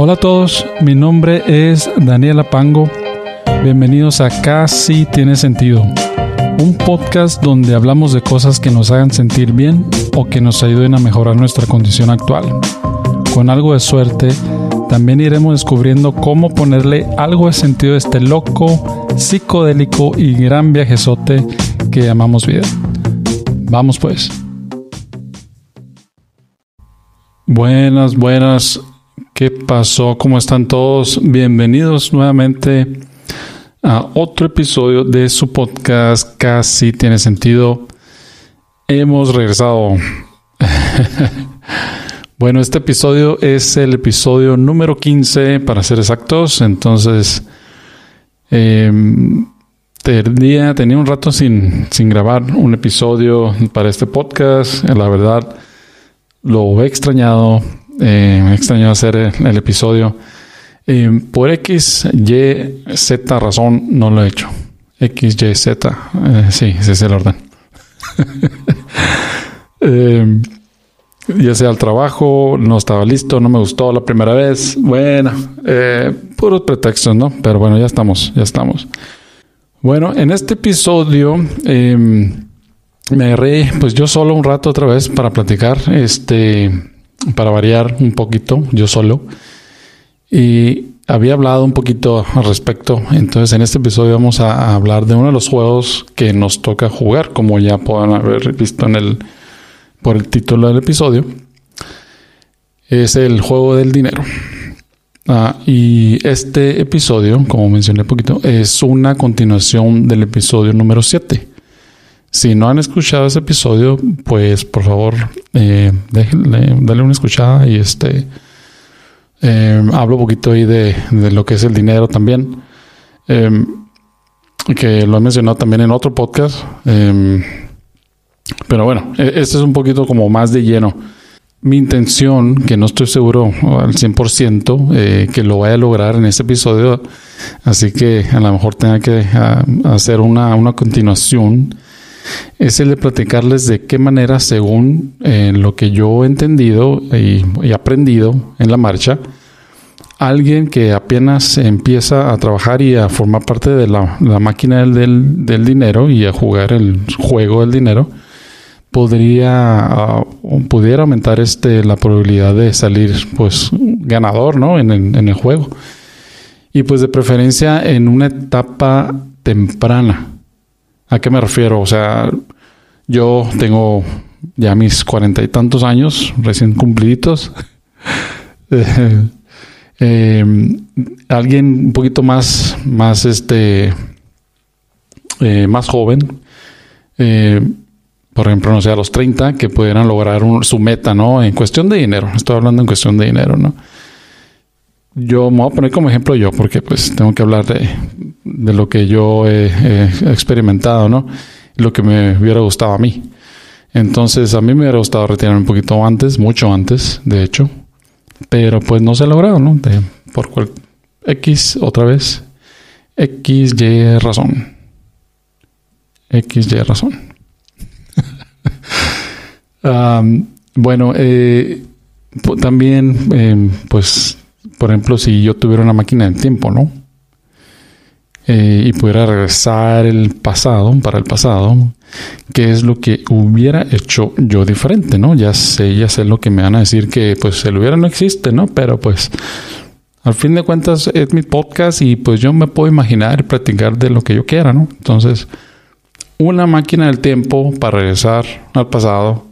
Hola a todos, mi nombre es Daniela Pango. Bienvenidos a Casi Tiene Sentido, un podcast donde hablamos de cosas que nos hagan sentir bien o que nos ayuden a mejorar nuestra condición actual. Con algo de suerte, también iremos descubriendo cómo ponerle algo de sentido a este loco, psicodélico y gran viajezote que llamamos vida. Vamos pues. Buenas, buenas. ¿Qué pasó? ¿Cómo están todos? Bienvenidos nuevamente a otro episodio de su podcast Casi tiene sentido. Hemos regresado. bueno, este episodio es el episodio número 15 para ser exactos. Entonces, eh, tenía, tenía un rato sin, sin grabar un episodio para este podcast. La verdad, lo he extrañado eh, me extrañó hacer el, episodio. Eh, por X, Y, Z razón no lo he hecho. X, Y, Z. Eh, sí, ese es el orden. ya sea el trabajo, no estaba listo, no me gustó la primera vez. Bueno, puros pretextos, ¿no? Pero bueno, ya estamos, ya estamos. Bueno, en este episodio me agarré pues yo solo un rato otra vez para platicar. Este para variar un poquito, yo solo. Y había hablado un poquito al respecto. Entonces, en este episodio vamos a hablar de uno de los juegos que nos toca jugar, como ya pueden haber visto en el por el título del episodio. Es el juego del dinero. Ah, y este episodio, como mencioné un poquito, es una continuación del episodio número 7. Si no han escuchado ese episodio, pues por favor, eh, déjenle, dale una escuchada y este eh, hablo un poquito ahí de, lo que es el dinero también. Em, que lo he mencionado también en otro podcast. Em, pero bueno, e, este es un poquito como más de lleno. Mi intención, que no estoy seguro al 100% eh, que lo vaya a lograr en este episodio, así que a lo mejor tenga que ah, hacer una, una continuación es el de platicarles de qué manera, según eh, lo que yo he entendido y, aprendido en la marcha, alguien que apenas empieza a trabajar y a formar parte de la, máquina del, dinero y a jugar el juego del dinero, podría ah, pudiera aumentar este la probabilidad de salir pues ganador ¿no? en, en el juego y pues de preferencia en una etapa temprana ¿A qué me refiero? O sea, yo tengo ya mis cuarenta y tantos años recién cumpliditos. Eh, alguien un poquito más, más este, eh, más joven, eh, por ejemplo, no sé, a los 30, que pudieran lograr su meta, ¿no? En cuestión de dinero, estoy hablando en cuestión de dinero, ¿no? Yo me voy a poner como ejemplo yo, porque pues tengo que hablar de, de lo que yo he, experimentado, ¿no? Lo que me hubiera gustado a mí. Entonces, a mí me hubiera gustado retirarme un poquito antes, mucho antes, de hecho. Pero pues no se ha logrado, ¿no? por cual, X, otra vez. X, Y razón. X, Y razón. bueno, eh, también, eh, pues, por ejemplo, si yo tuviera una máquina del tiempo, ¿no? Eh, y pudiera regresar el pasado, para el pasado, qué es lo que hubiera hecho yo diferente, ¿no? Ya sé, ya sé lo que me van a decir que pues el hubiera no existe, ¿no? Pero pues al fin de cuentas es mi podcast y pues yo me puedo imaginar y practicar de lo que yo quiera, ¿no? Entonces, una máquina del tiempo para regresar al pasado,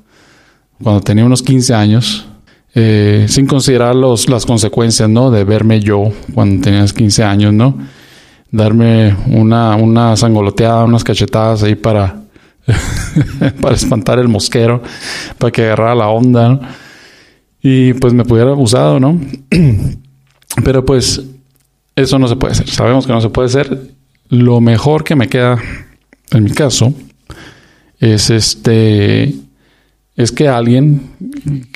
cuando tenía unos 15 años, eh, sin considerar los, las consecuencias, ¿no? De verme yo cuando tenías 15 años, ¿no? Darme una, una sangoloteada, unas cachetadas ahí para, para espantar el mosquero, para que agarrara la onda, Y pues me pudiera abusado, ¿no? Pero pues eso no se puede hacer. Sabemos que no se puede hacer. Lo mejor que me queda, en mi caso, es este es que alguien,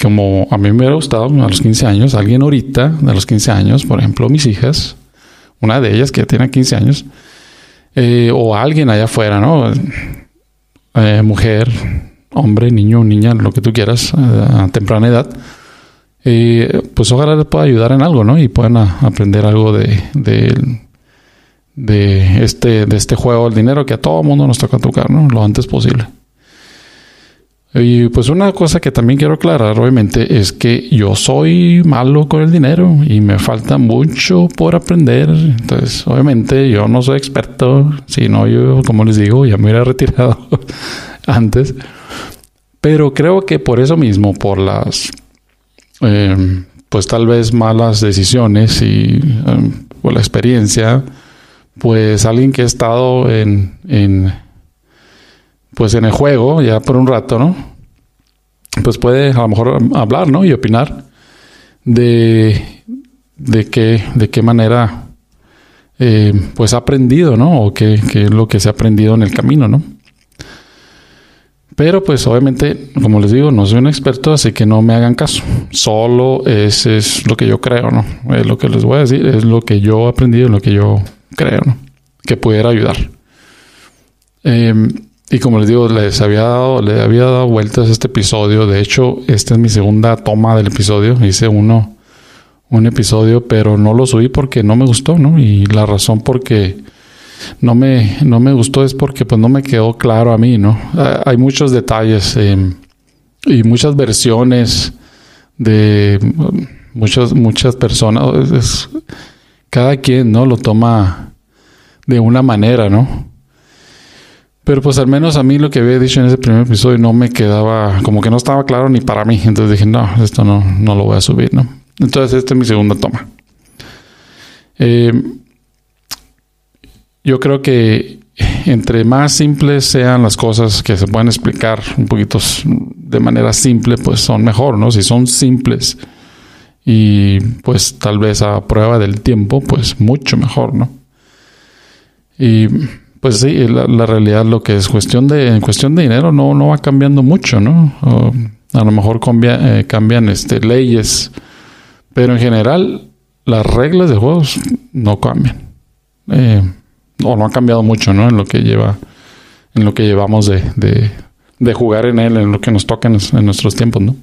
como a mí me hubiera gustado a los 15 años, alguien ahorita, de los 15 años, por ejemplo, mis hijas, una de ellas que tiene 15 años, eh, o alguien allá afuera, ¿no? Eh, mujer, hombre, niño, niña, lo que tú quieras, a temprana edad, eh, pues ojalá les pueda ayudar en algo, ¿no? Y puedan aprender algo de, de, de, este, de este juego del dinero que a todo mundo nos toca tocar, ¿no? Lo antes posible. Y pues una cosa que también quiero aclarar, obviamente, es que yo soy malo con el dinero y me falta mucho por aprender. Entonces, obviamente, yo no soy experto, sino yo, como les digo, ya me hubiera retirado antes. Pero creo que por eso mismo, por las, eh, pues tal vez malas decisiones y eh, por la experiencia, pues alguien que ha estado en pues en el juego ya por un rato, ¿no? Pues puede a lo mejor hablar, ¿no? Y opinar de, de qué, de qué manera eh, pues ha aprendido, ¿no? O qué, qué, es lo que se ha aprendido en el camino, ¿no? Pero pues obviamente, como les digo, no soy un experto, así que no me hagan caso. Solo ese es lo que yo creo, ¿no? Es lo que les voy a decir, es lo que yo he aprendido, lo que yo creo, ¿no? Que pudiera ayudar. Eh, y como les digo, les había dado, le había dado vueltas este episodio. De hecho, esta es mi segunda toma del episodio. Hice uno, un episodio, pero no lo subí porque no me gustó, ¿no? Y la razón porque no me, no me gustó es porque pues no me quedó claro a mí, ¿no? Ah, hay muchos detalles eh, y muchas versiones de muchas, muchas personas. cada quien, ¿no? Lo toma de una manera, ¿no? Pero pues al menos a mí lo que había dicho en ese primer episodio no me quedaba, como que no estaba claro ni para mí. Entonces dije, no, esto no, no lo voy a subir, ¿no? Entonces esta es mi segunda toma. Eh, yo creo que entre más simples sean las cosas que se pueden explicar un poquito de manera simple, pues son mejor, ¿no? Si son simples y pues tal vez a prueba del tiempo, pues mucho mejor, ¿no? Y pues sí, la, realidad lo que es cuestión de, en cuestión de dinero no, no va cambiando mucho, ¿no? a lo mejor eh, cambian este, leyes, pero en general las reglas de juegos no cambian. Eh, o no han cambiado mucho, ¿no? En lo que lleva, en lo que llevamos de, de, jugar en él, en lo que nos toca en, en nuestros tiempos, ¿no?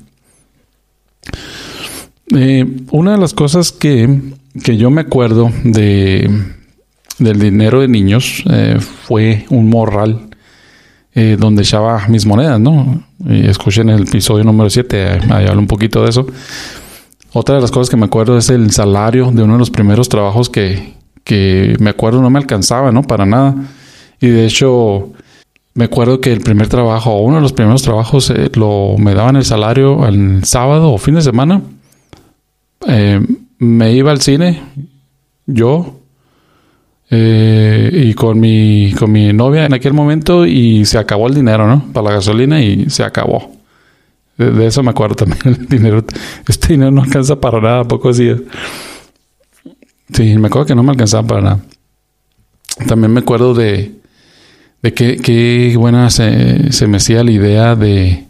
Eh, una de las cosas que, que yo me acuerdo de, del dinero de niños eh, fue un morral eh, donde echaba mis monedas, ¿no? Y escuchen el episodio número 7, ahí hablo un poquito de eso. Otra de las cosas que me acuerdo es el salario de uno de los primeros trabajos que, que me acuerdo no me alcanzaba, ¿no? Para nada. Y de hecho, me acuerdo que el primer trabajo, o uno de los primeros trabajos, eh, lo me daban el salario el sábado o fin de semana. me iba al cine, yo, eh, y con mi, con mi novia en aquel momento y se acabó el dinero, ¿no? Para la gasolina y se acabó. De, eso me acuerdo también. El dinero, este dinero no alcanza para nada, pocos días. Sí, me acuerdo que no me alcanzaba para nada. También me acuerdo de, de qué, buena se, se, me hacía la idea de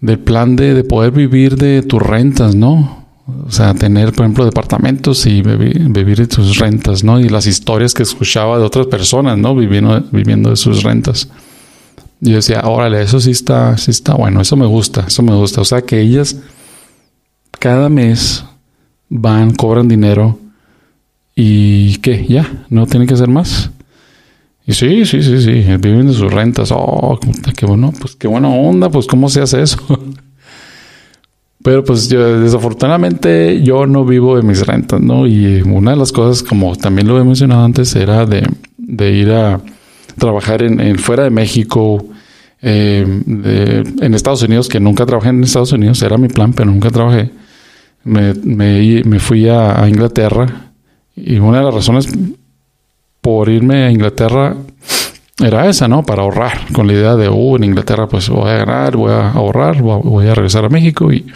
del plan de, de poder vivir de tus rentas, ¿no? O sea, tener, por ejemplo, departamentos y vivir, de sus rentas, ¿no? Y las historias que escuchaba de otras personas, ¿no? Viviendo, viviendo de sus rentas. Y yo decía, órale, eso sí está, sí está bueno, eso me gusta, eso me gusta. O sea, que ellas cada mes van, cobran dinero y ¿qué? Ya, no tienen que hacer más. Y sí, sí, sí, sí, viven de sus rentas. Oh, qué bueno, pues qué buena onda, pues ¿cómo se hace eso? Pero pues yo, desafortunadamente yo no vivo de mis rentas, ¿no? Y una de las cosas, como también lo he mencionado antes, era de, ir a trabajar en, fuera de México, eh, en Estados Unidos, que nunca trabajé en Estados Unidos, era mi plan, pero nunca trabajé. Me, me, fui a, Inglaterra y una de las razones por irme a Inglaterra era esa, ¿no? Para ahorrar, con la idea de, uh, en Inglaterra pues voy a ganar, voy a ahorrar, voy a regresar a México y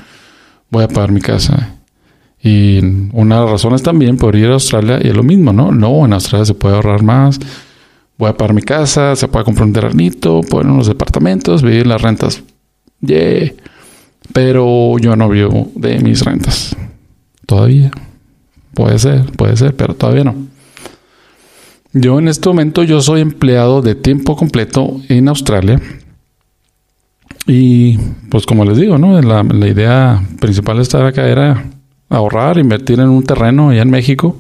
voy a pagar mi casa. Y una de las razones también por ir a Australia y es lo mismo, ¿no? No, en Australia se puede ahorrar más. Voy a pagar mi casa, se puede comprar un terrenito, poner unos departamentos, vivir las rentas. Yeah. Pero yo no vivo de mis rentas. Todavía. Puede ser, puede ser, pero todavía no. Yo en este momento yo soy empleado de tiempo completo en Australia Y pues como les digo, ¿no? La, idea principal de estar acá era ahorrar, invertir en un terreno allá en México,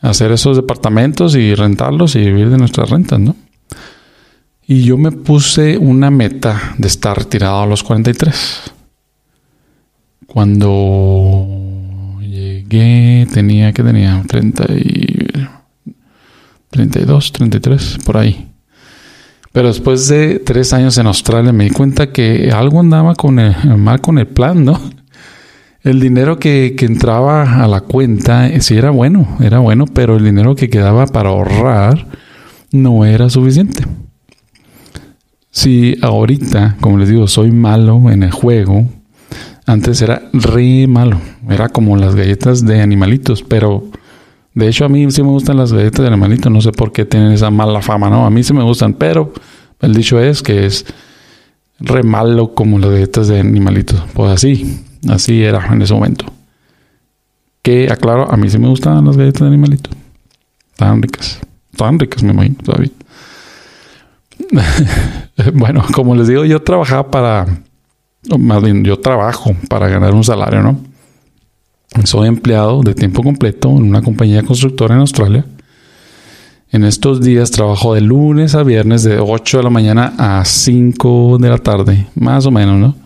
hacer esos departamentos y rentarlos y vivir de nuestras rentas, ¿no? Y yo me puse una meta de estar retirado a los 43. Cuando llegué tenía que tenía 30 y 32, 33 por ahí. Pero después de tres años en Australia me di cuenta que algo andaba con el, mal con el plan, ¿no? El dinero que, que entraba a la cuenta eh, sí era bueno, era bueno, pero el dinero que quedaba para ahorrar no era suficiente. Si ahorita, como les digo, soy malo en el juego, antes era re malo. Era como las galletas de animalitos, pero de hecho a mí sí me gustan las galletas de animalitos. No sé por qué tienen esa mala fama, ¿no? A mí sí me gustan, pero el dicho es que es re malo como las galletas de animalitos. Pues así, así era en ese momento. Que aclaro, a mí sí me gustan las galletas de animalitos. Tan ricas. Tan ricas, me imagino, todavía. bueno, como les digo, yo trabajaba para más bien yo trabajo para ganar un salario, ¿no? Soy empleado de tiempo completo en una compañía constructora en Australia. En estos días trabajo de lunes a viernes de 8 de la mañana a 5 de la tarde, más o menos, ¿no?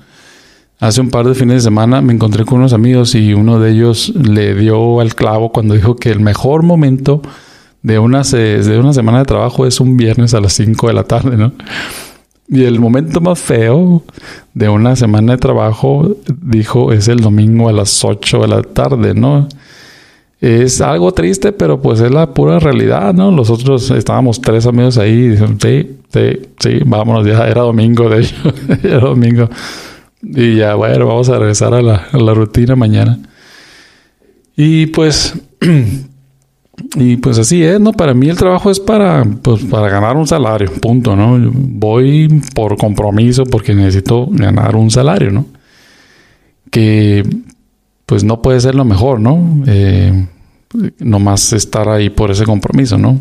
Hace un par de fines de semana me encontré con unos amigos y uno de ellos le dio al clavo cuando dijo que el mejor momento de una, de una semana de trabajo es un viernes a las 5 de la tarde, ¿no? Y el momento más feo de una semana de trabajo, dijo, es el domingo a las 8 de la tarde, ¿no? Es algo triste, pero pues es la pura realidad, ¿no? Nosotros estábamos tres amigos ahí y dijeron, sí, sí, sí, vámonos, ya era domingo, de hecho, era domingo. Y ya, bueno, vamos a regresar a la, a la rutina mañana. Y pues Y pues así es, ¿no? Para mí el trabajo es para, pues, para ganar un salario, punto, ¿no? voy por compromiso porque necesito ganar un salario, ¿no? Que pues no puede ser lo mejor, ¿no? Eh, nomás estar ahí por ese compromiso, ¿no?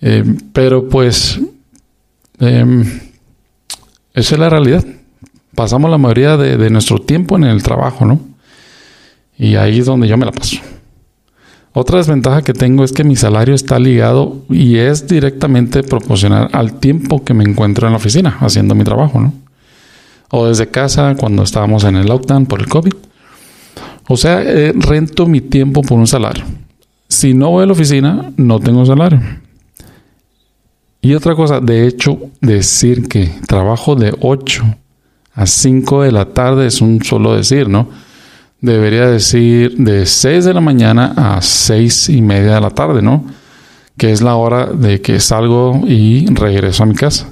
Eh, pero pues em, esa es la realidad. Pasamos la mayoría de, de nuestro tiempo en el trabajo, ¿no? Y ahí es donde yo me la paso. Otra desventaja que tengo es que mi salario está ligado y es directamente proporcional al tiempo que me encuentro en la oficina haciendo mi trabajo, ¿no? O desde casa cuando estábamos en el lockdown por el COVID. O sea, eh, rento mi tiempo por un salario. Si no voy a la oficina, no tengo salario. Y otra cosa, de hecho, decir que trabajo de 8 a 5 de la tarde es un solo decir, ¿no? Debería decir de 6 de la mañana a 6 y media de la tarde, ¿no? Que es la hora de que salgo y regreso a mi casa.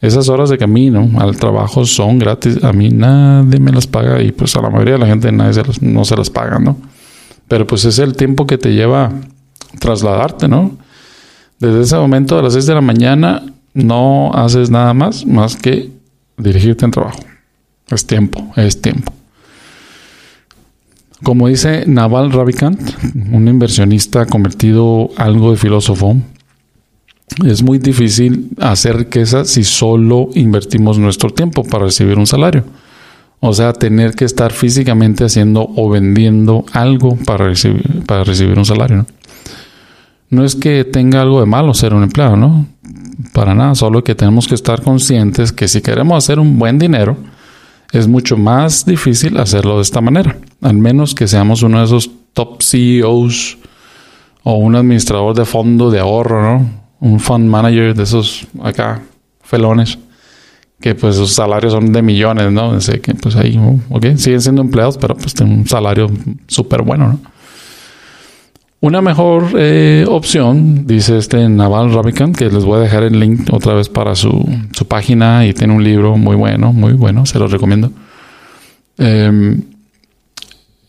Esas horas de camino al trabajo son gratis. A mí nadie me las paga y pues a la mayoría de la gente nadie no se las paga, ¿no? Pero pues es el tiempo que te lleva trasladarte, ¿no? Desde ese momento a las 6 de la mañana no haces nada más más que dirigirte en trabajo. Es tiempo, es tiempo. Como dice Naval Ravikant, un inversionista convertido algo de filósofo, es muy difícil hacer riqueza si solo invertimos nuestro tiempo para recibir un salario. O sea, tener que estar físicamente haciendo o vendiendo algo para recibir, para recibir un salario. ¿no? no es que tenga algo de malo ser un empleado, ¿no? Para nada, solo que tenemos que estar conscientes que si queremos hacer un buen dinero, es mucho más difícil hacerlo de esta manera, al menos que seamos uno de esos top CEOs o un administrador de fondo de ahorro, ¿no? Un fund manager de esos acá felones que pues sus salarios son de millones, ¿no? Sé que pues ahí, ok, siguen siendo empleados, pero pues tienen un salario súper bueno, ¿no? Una mejor eh, opción, dice este Naval Ravikant, que les voy a dejar el link otra vez para su, página y tiene un libro muy bueno, muy bueno, se los recomiendo. Em,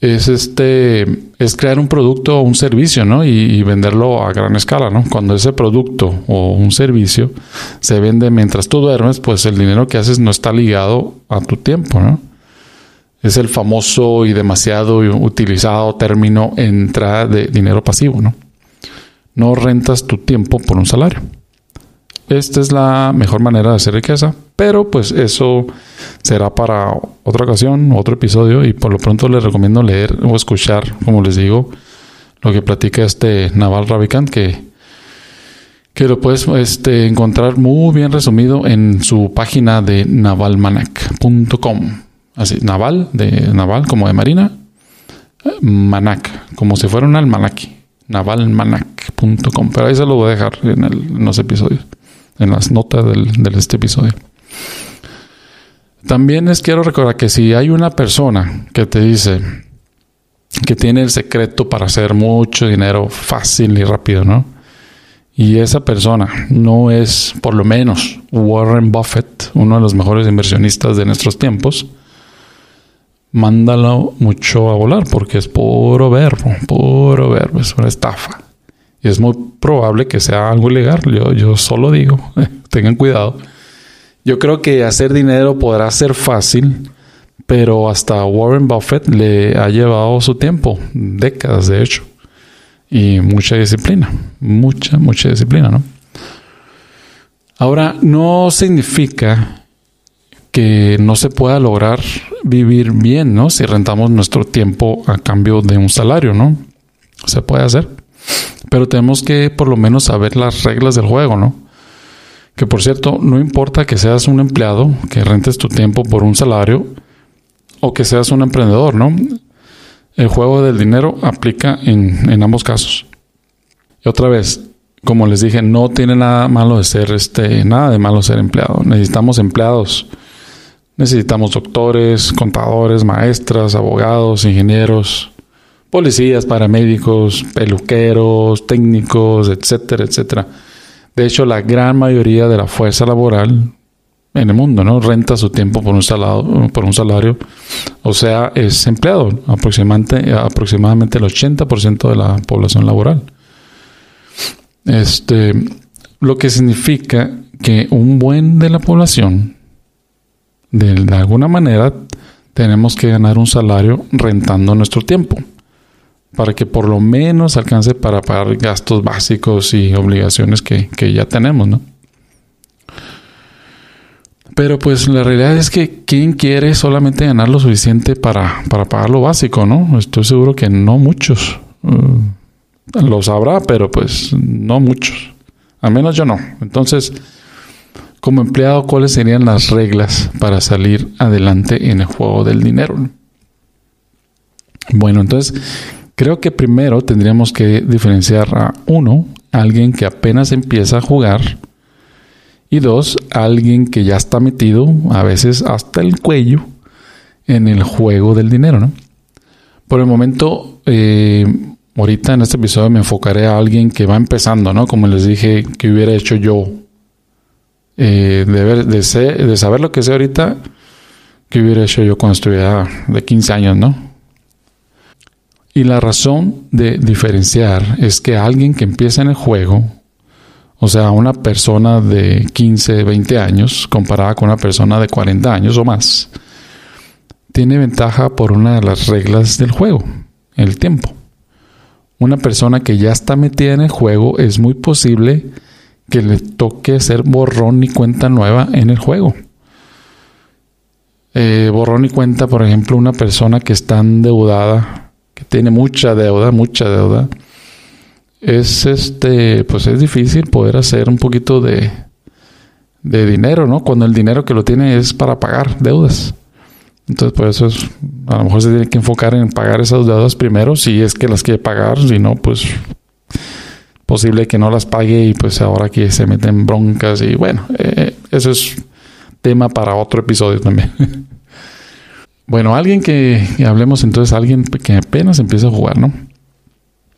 es este es crear un producto o un servicio, ¿no? Y, venderlo a gran escala, ¿no? Cuando ese producto o un servicio se vende mientras tú duermes, pues el dinero que haces no está ligado a tu tiempo, ¿no? Es el famoso y demasiado utilizado término entrada de dinero pasivo, ¿no? No rentas tu tiempo por un salario. esta es la mejor manera de hacer riqueza, pero pues eso será para otra ocasión, otro episodio y por lo pronto les recomiendo leer o escuchar, como les digo, lo que platica este Naval Ravikant que, que lo puedes este, encontrar muy bien resumido en su página de navalmanac.com. Así, naval, de naval como de marina, manac, como si fuera un almanaque, navalmanac.com. Pero ahí se lo voy a dejar en, los episodios en las notas de este episodio. También les quiero recordar que si hay una persona que te dice que tiene el secreto para hacer mucho dinero fácil y rápido, ¿no? Y esa persona no es, por lo menos, Warren Buffett, uno de los mejores inversionistas de nuestros tiempos, mándalo mucho a volar porque es puro verbo, puro verbo, es una estafa. Y es muy probable que sea algo ilegal. Yo, solo digo, tengan cuidado. Yo creo que hacer dinero podrá ser fácil, pero hasta Warren Buffett le ha llevado su tiempo, décadas de hecho, y mucha disciplina, mucha, mucha disciplina, ¿no? Ahora, no significa que no se pueda lograr vivir bien, ¿no? Si rentamos nuestro tiempo a cambio de un salario, ¿no? Se puede hacer. Pero tenemos que por lo menos saber las reglas del juego, ¿no? Que por cierto, no importa que seas un empleado, que rentes tu tiempo por un salario, o que seas un emprendedor, ¿no? El juego del dinero aplica en, ambos casos. Y otra vez, como les dije, no tiene nada malo de ser este, nada de malo ser empleado. Necesitamos empleados. Necesitamos doctores, contadores, maestras, abogados, ingenieros, policías, paramédicos, peluqueros, técnicos, etcétera, etcétera. De hecho, la gran mayoría de la fuerza laboral en el mundo, ¿no? Renta su tiempo por un salario, por un salario o sea, es empleado, aproximadamente, aproximadamente el 80% de la población laboral. Este, lo que significa que un buen de la población, de alguna manera, tenemos que ganar un salario rentando nuestro tiempo para que por lo menos alcance para pagar gastos básicos y obligaciones que, ya tenemos, ¿no? Pero pues la realidad es que ¿quién quiere solamente ganar lo suficiente para, para pagar lo básico, no? Estoy seguro que no muchos. Uh, lo sabrá, pero pues no muchos. Al menos yo no. Entonces, como empleado, ¿cuáles serían las reglas para salir adelante en el juego del dinero? Bueno, entonces, Creo que primero tendríamos que diferenciar a uno, alguien que apenas empieza a jugar, y dos, alguien que ya está metido, a veces hasta el cuello, en el juego del dinero, ¿no? Por el momento, eh, ahorita en este episodio me enfocaré a alguien que va empezando, ¿no? Como les dije, que hubiera hecho yo. De, saber lo que sé ahorita, que hubiera hecho yo cuando estuviera de 15 años, ¿no? Y la razón de diferenciar es que alguien que empieza en el juego, o sea, una persona de 15, 20 años, comparada con una persona de 40 años o más, tiene ventaja por una de las reglas del juego, el tiempo. Una persona que ya está metida en el juego es muy posible le toque hacer borrón y cuenta nueva en el juego. Eh, borrón y cuenta, por ejemplo, una persona que está endeudada que tiene mucha deuda, mucha deuda, es este, pues es difícil poder hacer un poquito de, de dinero, ¿no? Cuando el dinero que lo tiene es para pagar deudas. Entonces, por eso es, a lo mejor se tiene que enfocar en pagar esas deudas primero, si es que las quiere pagar, si no, pues posible que no las pague y pues ahora que se meten broncas y bueno, eh, eso es tema para otro episodio también. Bueno, alguien que, hablemos entonces, alguien que apenas empieza a jugar, ¿no?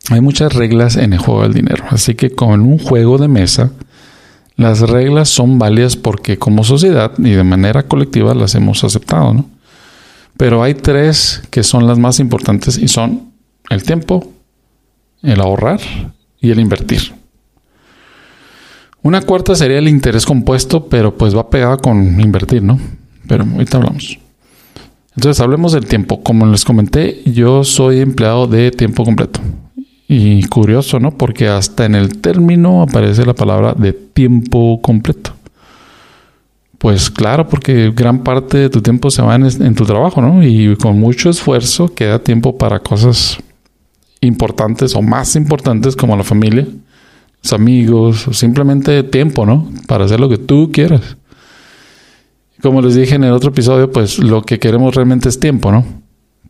Hay muchas reglas en el juego del dinero, así que con un juego de mesa, las reglas son válidas porque como sociedad y de manera colectiva las hemos aceptado, ¿no? Pero hay tres que son las más importantes y son el tiempo, el ahorrar y el invertir. Una cuarta sería el interés compuesto, pero pues va pegada con invertir, ¿no? Pero ahorita hablamos. Entonces hablemos del tiempo. Como les comenté, yo soy empleado de tiempo completo. Y curioso, ¿no? Porque hasta en el término aparece la palabra de tiempo completo. Pues claro, porque gran parte de tu tiempo se va en, tu trabajo, ¿no? Y con mucho esfuerzo queda tiempo para cosas importantes o más importantes como la familia, los amigos, o simplemente tiempo, ¿no? Para hacer lo que tú quieras. Como les dije en el otro episodio, pues lo que queremos realmente es tiempo, ¿no?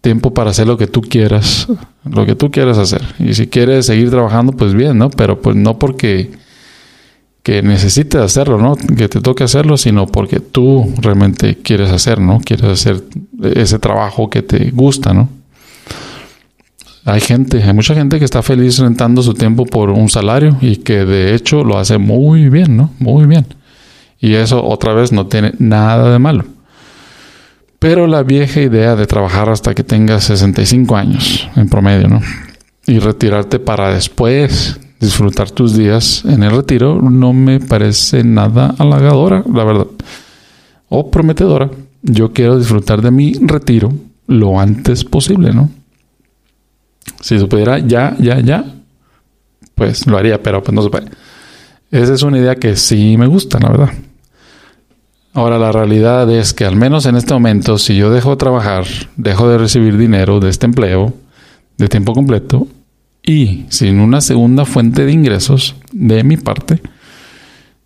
Tiempo para hacer lo que tú quieras, lo que tú quieras hacer. Y si quieres seguir trabajando, pues bien, ¿no? Pero pues no porque que necesites hacerlo, ¿no? Que te toque hacerlo, sino porque tú realmente quieres hacer, ¿no? Quieres hacer ese trabajo que te gusta, ¿no? Hay gente, hay mucha gente que está feliz rentando su tiempo por un salario y que de hecho lo hace muy bien, ¿no? Muy bien. Y eso otra vez no tiene nada de malo. Pero la vieja idea de trabajar hasta que tengas 65 años en promedio, ¿no? Y retirarte para después disfrutar tus días en el retiro no me parece nada halagadora, la verdad, o prometedora. Yo quiero disfrutar de mi retiro lo antes posible, ¿no? Si se pudiera ya, ya, ya, pues lo haría, pero pues no se puede. Esa es una idea que sí me gusta, la verdad. Ahora la realidad es que al menos en este momento, si yo dejo de trabajar, dejo de recibir dinero de este empleo de tiempo completo, y sin una segunda fuente de ingresos de mi parte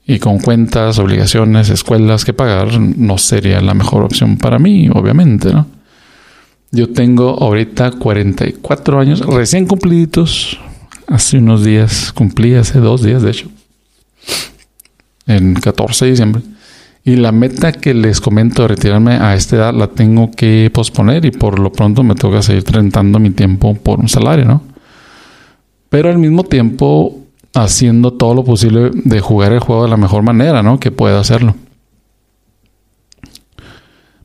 y con cuentas, obligaciones, escuelas que pagar, no sería la mejor opción para mí, obviamente, ¿no? Yo tengo ahorita 44 años recién cumpliditos. Hace unos días, cumplí hace dos días, de hecho, en 14 de diciembre. Y la meta que les comento de retirarme a esta edad la tengo que posponer y por lo pronto me toca seguir rentando mi tiempo por un salario, ¿no? pero al mismo tiempo haciendo todo lo posible de jugar el juego de la mejor manera, ¿no? Que pueda hacerlo.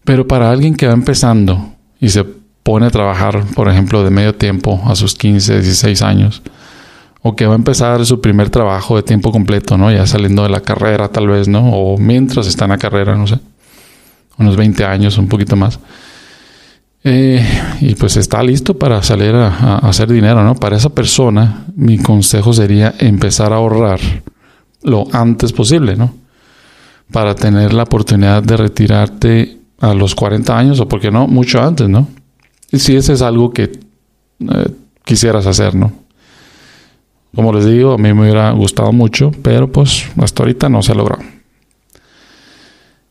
Pero para alguien que va empezando y se pone a trabajar, por ejemplo, de medio tiempo a sus 15, 16 años, o que va a empezar su primer trabajo de tiempo completo, ¿no? Ya saliendo de la carrera tal vez, ¿no? O mientras está en la carrera, no sé. Unos 20 años, un poquito más eh, y pues está listo para salir a, hacer dinero, ¿no? Para esa persona, mi consejo sería empezar a ahorrar lo antes posible, ¿no? Para tener la oportunidad de retirarte a los 40 años o, ¿por qué no?, mucho antes, ¿no? Si ese es algo que eh, quisieras hacer, ¿no? Como les digo, a mí me hubiera gustado mucho, pero pues hasta ahorita no se ha logrado.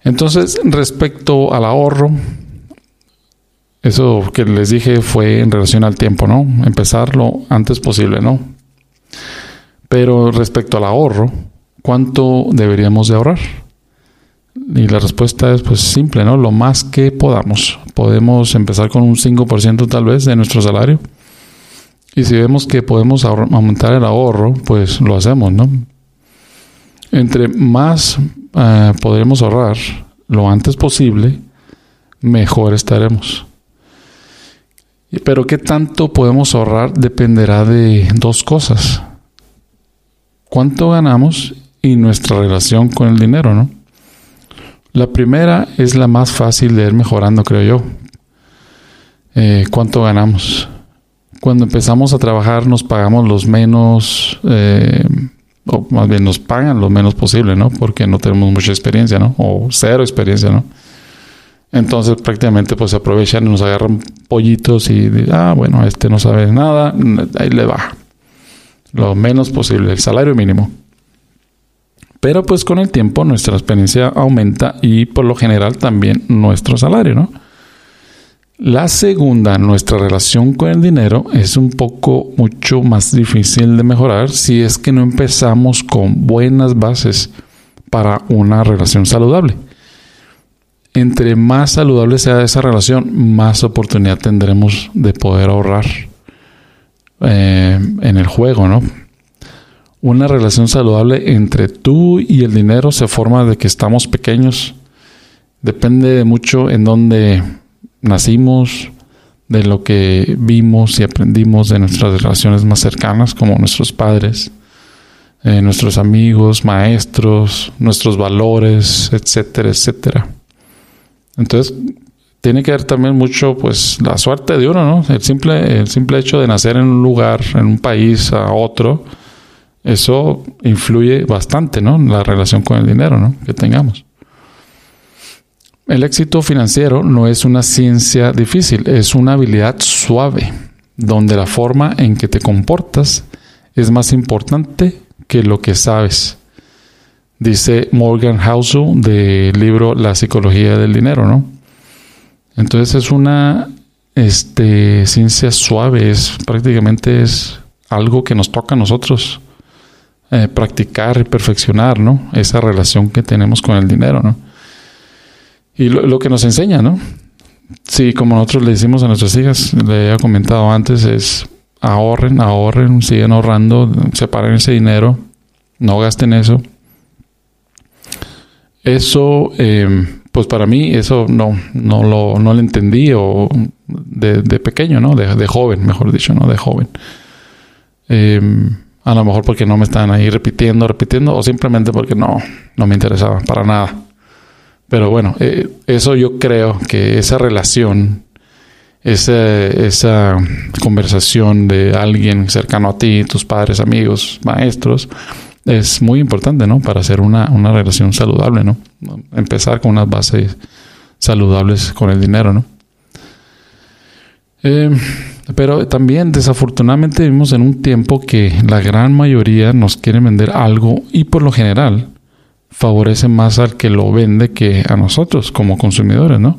Entonces, respecto al ahorro, eso que les dije fue en relación al tiempo, ¿no? Empezar lo antes posible, ¿no? Pero respecto al ahorro, ¿cuánto deberíamos de ahorrar? Y la respuesta es pues simple, ¿no? Lo más que podamos. Podemos empezar con un 5% tal vez de nuestro salario. Y si vemos que podemos aumentar el ahorro, pues lo hacemos, ¿no? Entre más eh, podremos ahorrar lo antes posible, mejor estaremos. Pero qué tanto podemos ahorrar dependerá de dos cosas. ¿Cuánto ganamos y nuestra relación con el dinero, no? La primera es la más fácil de ir mejorando, creo yo. Eh, ¿Cuánto ganamos? Cuando empezamos a trabajar nos pagamos los menos, eh, o más bien nos pagan lo menos posible, ¿no? Porque no tenemos mucha experiencia, ¿no? O cero experiencia, ¿no? Entonces prácticamente pues se aprovechan y nos agarran pollitos y ah, bueno, este no sabe nada, ahí le baja. Lo menos posible, el salario mínimo. Pero pues con el tiempo nuestra experiencia aumenta y por lo general también nuestro salario, ¿no? La segunda, nuestra relación con el dinero es un poco mucho más difícil de mejorar si es que no empezamos con buenas bases para una relación saludable entre más saludable sea esa relación, más oportunidad tendremos de poder ahorrar eh, en el juego, ¿no? Una relación saludable entre tú y el dinero se forma de que estamos pequeños. Depende de mucho en dónde nacimos, de lo que vimos y aprendimos de nuestras relaciones más cercanas, como nuestros padres, eh, nuestros amigos, maestros, nuestros valores, etcétera, etcétera. Entonces, tiene que ver también mucho, pues, la suerte de uno, ¿no? El simple, el simple hecho de nacer en un lugar, en un país, a otro, eso influye bastante, ¿no? En la relación con el dinero, ¿no? Que tengamos. El éxito financiero no es una ciencia difícil, es una habilidad suave, donde la forma en que te comportas es más importante que lo que sabes. Dice Morgan Housel del libro La psicología del dinero, ¿no? Entonces es una este, ciencia suave, es prácticamente es algo que nos toca a nosotros eh, practicar y perfeccionar, ¿no? Esa relación que tenemos con el dinero, ¿no? Y lo, que nos enseña, ¿no? Sí, como nosotros le decimos a nuestras hijas, le he comentado antes, es ahorren, ahorren, sigan ahorrando, separen ese dinero, no gasten eso. Eso eh, pues para mí eso no, no, lo, no lo entendí o de, pequeño, ¿no? De, joven, mejor dicho, ¿no? De joven. Em, a lo mejor porque no me estaban ahí repitiendo, repitiendo, o simplemente porque no, no me interesaba para nada. Pero bueno, eh, eso yo creo que esa relación, esa, esa conversación de alguien cercano a ti, tus padres, amigos, maestros, es muy importante, ¿no? Para hacer una, relación saludable, ¿no? Empezar con unas bases saludables con el dinero, ¿no? Eh, pero también desafortunadamente vivimos en un tiempo que la gran mayoría nos quiere vender algo y por lo general favorece más al que lo vende que a nosotros como consumidores, ¿no?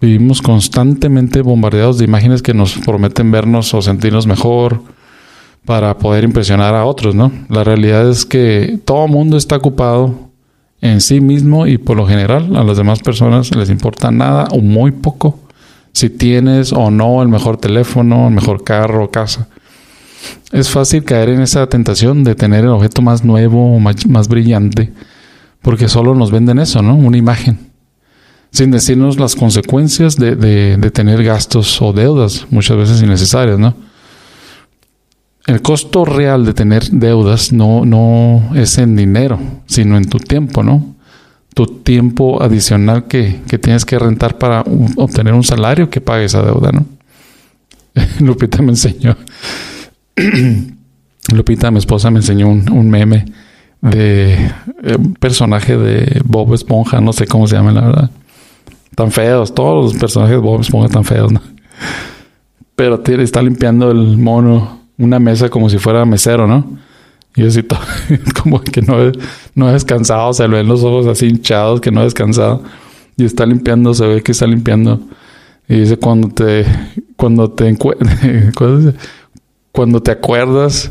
Vivimos constantemente bombardeados de imágenes que nos prometen vernos o sentirnos mejor, para poder impresionar a otros, ¿no? La realidad es que todo mundo está ocupado en sí mismo y por lo general a las demás personas les importa nada o muy poco si tienes o no el mejor teléfono, el mejor carro o casa. Es fácil caer en esa tentación de tener el objeto más nuevo o más, brillante porque solo nos venden eso, ¿no? Una imagen sin decirnos las consecuencias de, de tener gastos o deudas muchas veces innecesarias, ¿no? el costo real de tener deudas no, no es en dinero, sino en tu tiempo, ¿no? Tu tiempo adicional que, tienes que rentar para obtener un salario que pague esa deuda, ¿no? Lupita me enseñó. Lupita, mi esposa, me enseñó un, meme de eh, un personaje de Bob Esponja, no sé cómo se llama, la verdad. Tan feos, todos los personajes de Bob Esponja tan feos, ¿no? Pero está limpiando el mono una mesa como si fuera mesero, ¿no? Y así todo, como que no, no ha descansado, se le ven los ojos así hinchados, que no ha descansado. Y está limpiando, se ve que está limpiando. Y dice, cuando te, cuando te, cuando te acuerdas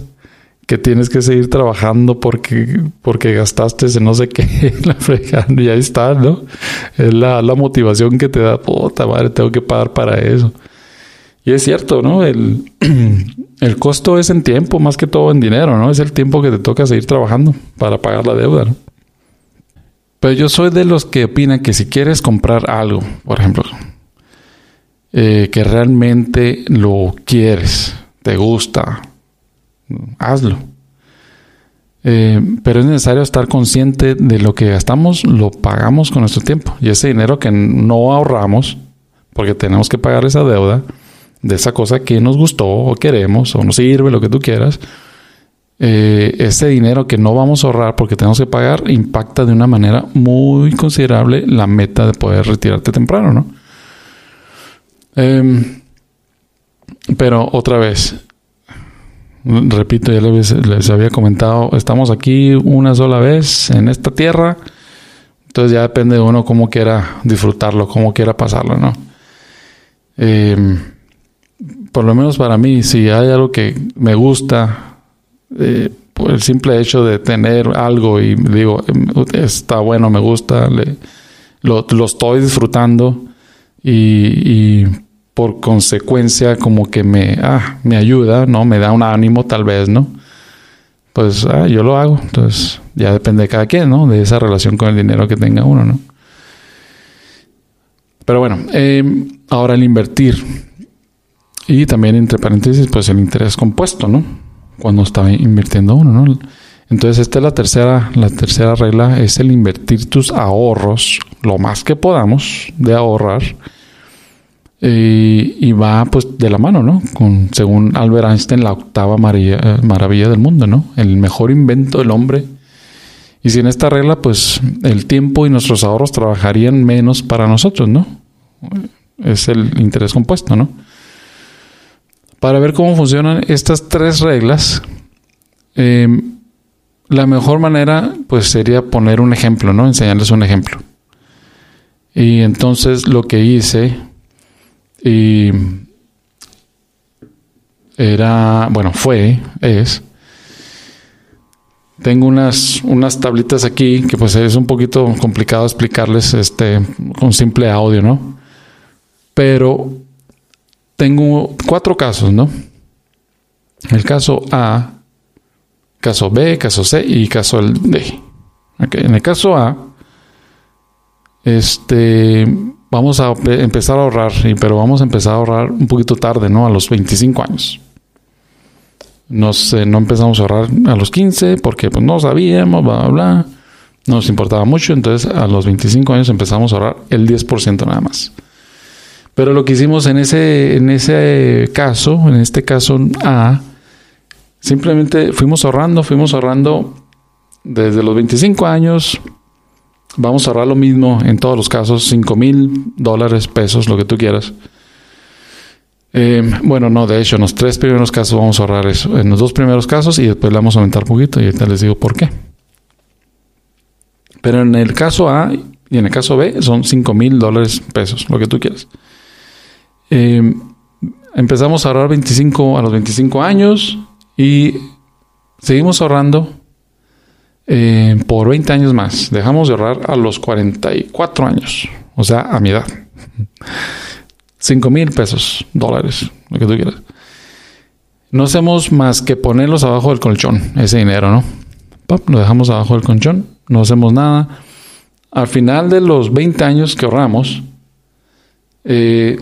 que tienes que seguir trabajando porque, porque gastaste en no sé qué, la fregando, y ahí está, ¿no? Es la, la motivación que te da, puta madre, tengo que pagar para eso. Y es cierto, ¿no? El, el costo es en tiempo, más que todo en dinero, ¿no? Es el tiempo que te toca seguir trabajando para pagar la deuda, ¿no? Pero yo soy de los que opinan que si quieres comprar algo, por ejemplo, eh, que realmente lo quieres, te gusta, hazlo. Eh, pero es necesario estar consciente de lo que gastamos, lo pagamos con nuestro tiempo. Y ese dinero que no ahorramos, porque tenemos que pagar esa deuda, de esa cosa que nos gustó o queremos o nos sirve, lo que tú quieras, eh, ese dinero que no vamos a ahorrar porque tenemos que pagar impacta de una manera muy considerable la meta de poder retirarte temprano, ¿no? Em, pero otra vez, repito, ya les, les, había comentado, estamos aquí una sola vez en esta tierra, entonces ya depende de uno cómo quiera disfrutarlo, cómo quiera pasarlo, ¿no? Eh, por lo menos para mí, si hay algo que me gusta, eh, por el simple hecho de tener algo y digo, está bueno, me gusta, lo, estoy disfrutando y, por consecuencia como que me, ah, me ayuda, ¿no? Me da un ánimo tal vez, ¿no? Pues ah, yo lo hago. Entonces ya depende de cada quien, ¿no? De esa relación con el dinero que tenga uno, ¿no? Pero bueno, eh, ahora el invertir. Y también, entre paréntesis, pues el interés compuesto, ¿no? Cuando está invirtiendo uno, ¿no? Entonces, esta es la tercera, la tercera regla, es el invertir tus ahorros, lo más que podamos de ahorrar, y va pues de la mano, ¿no? Con, según Albert Einstein, la octava maravilla, maravilla del mundo, ¿no? El mejor invento del hombre. Y sin esta regla, pues el tiempo y nuestros ahorros trabajarían menos para nosotros, ¿no? Es el interés compuesto, ¿no? Para ver cómo funcionan estas tres reglas, em, la mejor manera, pues sería poner un ejemplo, ¿no? Enseñarles un ejemplo. Y entonces lo que hice y era, bueno, fue, es, tengo unas, unas tablitas aquí que pues es un poquito complicado explicarles este con simple audio, ¿no? Pero tengo cuatro casos, ¿no? El caso A, caso B, caso C y caso D. En el caso A, este vamos a empezar a ahorrar, pero vamos a empezar a ahorrar un poquito tarde, ¿no? A los 25 años. Nos, no empezamos a ahorrar a los 15 porque pues, no sabíamos, bla, bla, bla. No nos importaba mucho, entonces a los 25 años empezamos a ahorrar el 10% nada más. Pero lo que hicimos en ese, en ese caso, en este caso A, simplemente fuimos ahorrando, fuimos ahorrando desde los 25 años Vamos a ahorrar lo mismo en todos los casos, 5 mil dólares, pesos, lo que tú quieras. Eh, bueno, no, de hecho, en los tres primeros casos vamos a ahorrar eso. En los dos primeros casos y después le vamos a aumentar un poquito y ahorita les digo por qué. Pero en el caso A y en el caso B son 5 mil dólares, pesos, lo que tú quieras. Eh, empezamos a ahorrar 25 a los 25 años y seguimos ahorrando eh, por 20 años más. Dejamos de ahorrar a los 44 años, o sea, a mi edad. 5 mil pesos, dólares, lo que tú quieras. No hacemos más que ponerlos abajo del colchón, ese dinero, ¿no? lo dejamos abajo del colchón, no hacemos nada. Al final de los 20 años que ahorramos, eh,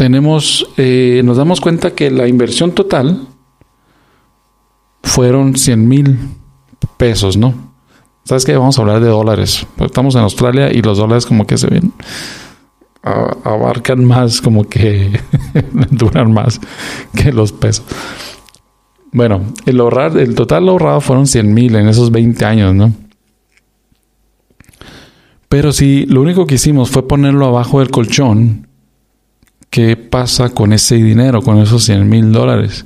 tenemos, eh, nos damos cuenta que la inversión total fueron 100 mil pesos, ¿no? ¿Sabes qué? Vamos a hablar de dólares. Estamos en Australia y los dólares como que se ven, abarcan más, como que duran más que los pesos. Bueno, el ahorrar, el total ahorrado fueron 100 mil en esos 20 años, ¿no? Pero si lo único que hicimos fue ponerlo abajo del colchón, ¿qué pasa con ese dinero, con esos 100 mil dólares?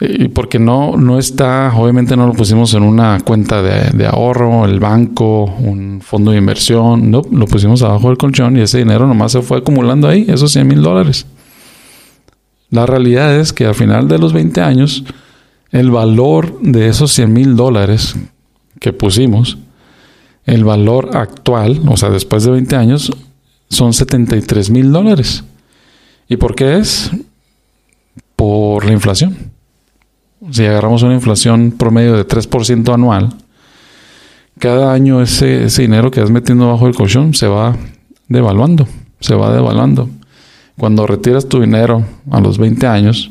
Y porque no, no está, obviamente no lo pusimos en una cuenta de, ahorro, el banco, un fondo de inversión, no, lo pusimos abajo del colchón y ese dinero nomás se fue acumulando ahí, esos 100 mil dólares. La realidad es que al final de los 20 años, el valor de esos 100 mil dólares que pusimos, el valor actual, o sea, después de 20 años, son 73 mil dólares. ¿Y por qué es? Por la inflación si agarramos una inflación promedio de 3% anual, cada año ese, dinero que vas metiendo bajo el colchón se va devaluando, se va devaluando. Cuando retiras tu dinero a los 20 años,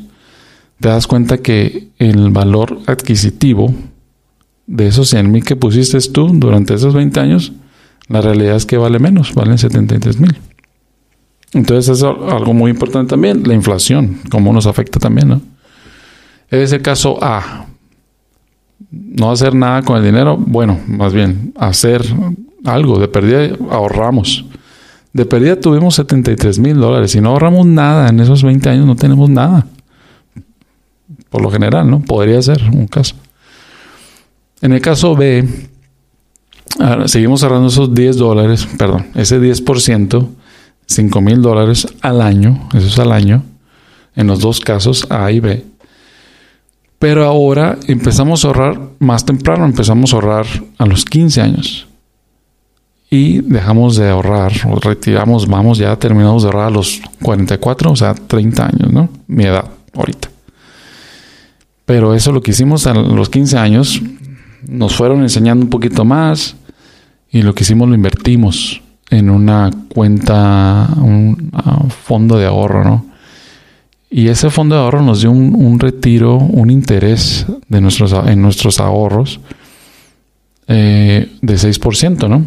te das cuenta que el valor adquisitivo de esos 100 mil que pusiste tú durante esos 20 años, la realidad es que vale menos, valen 73 mil. Entonces es algo muy importante también, la inflación, cómo nos afecta también, ¿no? Es el caso A. No hacer nada con el dinero. Bueno, más bien, hacer algo. De pérdida ahorramos. De pérdida tuvimos 73 mil dólares. Si no ahorramos nada en esos 20 años, no tenemos nada. Por lo general, ¿no? Podría ser un caso. En el caso B, seguimos ahorrando esos 10 dólares, perdón, ese 10%, 5 mil dólares al año, eso es al año, en los dos casos A y B. Pero ahora empezamos a ahorrar más temprano, empezamos a ahorrar a los 15 años. Y dejamos de ahorrar, o retiramos, vamos, ya terminamos de ahorrar a los 44, o sea, 30 años, ¿no? Mi edad ahorita. Pero eso lo que hicimos a los 15 años, nos fueron enseñando un poquito más y lo que hicimos lo invertimos en una cuenta, un fondo de ahorro, ¿no? Y ese fondo de ahorro nos dio un, retiro, un interés de nuestros, en nuestros ahorros eh, de 6%, ¿no?